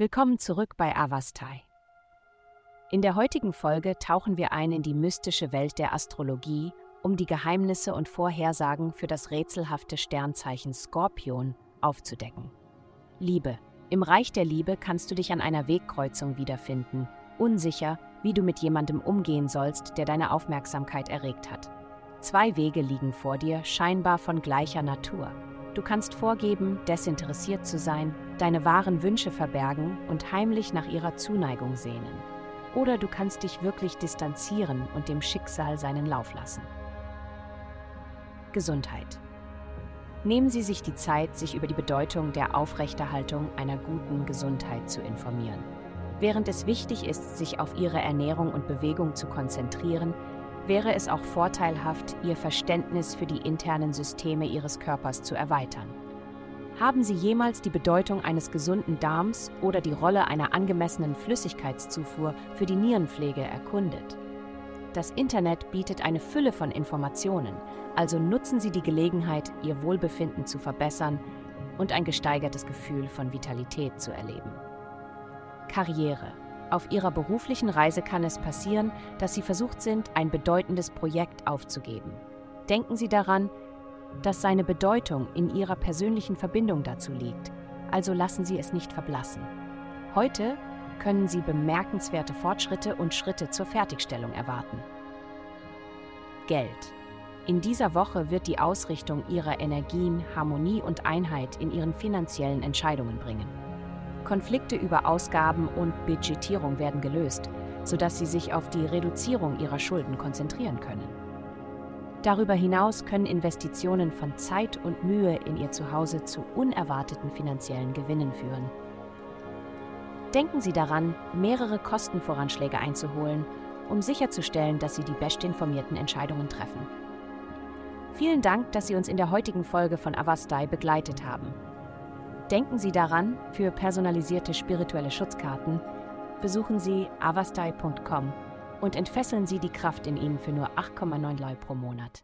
Willkommen zurück bei Avastai. In der heutigen Folge tauchen wir ein in die mystische Welt der Astrologie, um die Geheimnisse und Vorhersagen für das rätselhafte Sternzeichen Skorpion aufzudecken. Liebe. Im Reich der Liebe kannst du dich an einer Wegkreuzung wiederfinden, unsicher, wie du mit jemandem umgehen sollst, der deine Aufmerksamkeit erregt hat. Zwei Wege liegen vor dir, scheinbar von gleicher Natur. Du kannst vorgeben, desinteressiert zu sein, deine wahren Wünsche verbergen und heimlich nach ihrer Zuneigung sehnen. Oder du kannst dich wirklich distanzieren und dem Schicksal seinen Lauf lassen. Gesundheit. Nehmen Sie sich die Zeit, sich über die Bedeutung der Aufrechterhaltung einer guten Gesundheit zu informieren. Während es wichtig ist, sich auf Ihre Ernährung und Bewegung zu konzentrieren, wäre es auch vorteilhaft, Ihr Verständnis für die internen Systeme Ihres Körpers zu erweitern. Haben Sie jemals die Bedeutung eines gesunden Darms oder die Rolle einer angemessenen Flüssigkeitszufuhr für die Nierenpflege erkundet? Das Internet bietet eine Fülle von Informationen, also nutzen Sie die Gelegenheit, Ihr Wohlbefinden zu verbessern und ein gesteigertes Gefühl von Vitalität zu erleben. Karriere auf ihrer beruflichen Reise kann es passieren, dass sie versucht sind, ein bedeutendes Projekt aufzugeben. Denken Sie daran, dass seine Bedeutung in Ihrer persönlichen Verbindung dazu liegt, also lassen Sie es nicht verblassen. Heute können Sie bemerkenswerte Fortschritte und Schritte zur Fertigstellung erwarten. Geld. In dieser Woche wird die Ausrichtung Ihrer Energien Harmonie und Einheit in Ihren finanziellen Entscheidungen bringen. Konflikte über Ausgaben und Budgetierung werden gelöst, sodass sie sich auf die Reduzierung ihrer Schulden konzentrieren können. Darüber hinaus können Investitionen von Zeit und Mühe in ihr Zuhause zu unerwarteten finanziellen Gewinnen führen. Denken Sie daran, mehrere Kostenvoranschläge einzuholen, um sicherzustellen, dass Sie die bestinformierten Entscheidungen treffen. Vielen Dank, dass Sie uns in der heutigen Folge von Avastai begleitet haben. Denken Sie daran, für personalisierte spirituelle Schutzkarten besuchen Sie avastai.com und entfesseln Sie die Kraft in Ihnen für nur 8,9 Leu pro Monat.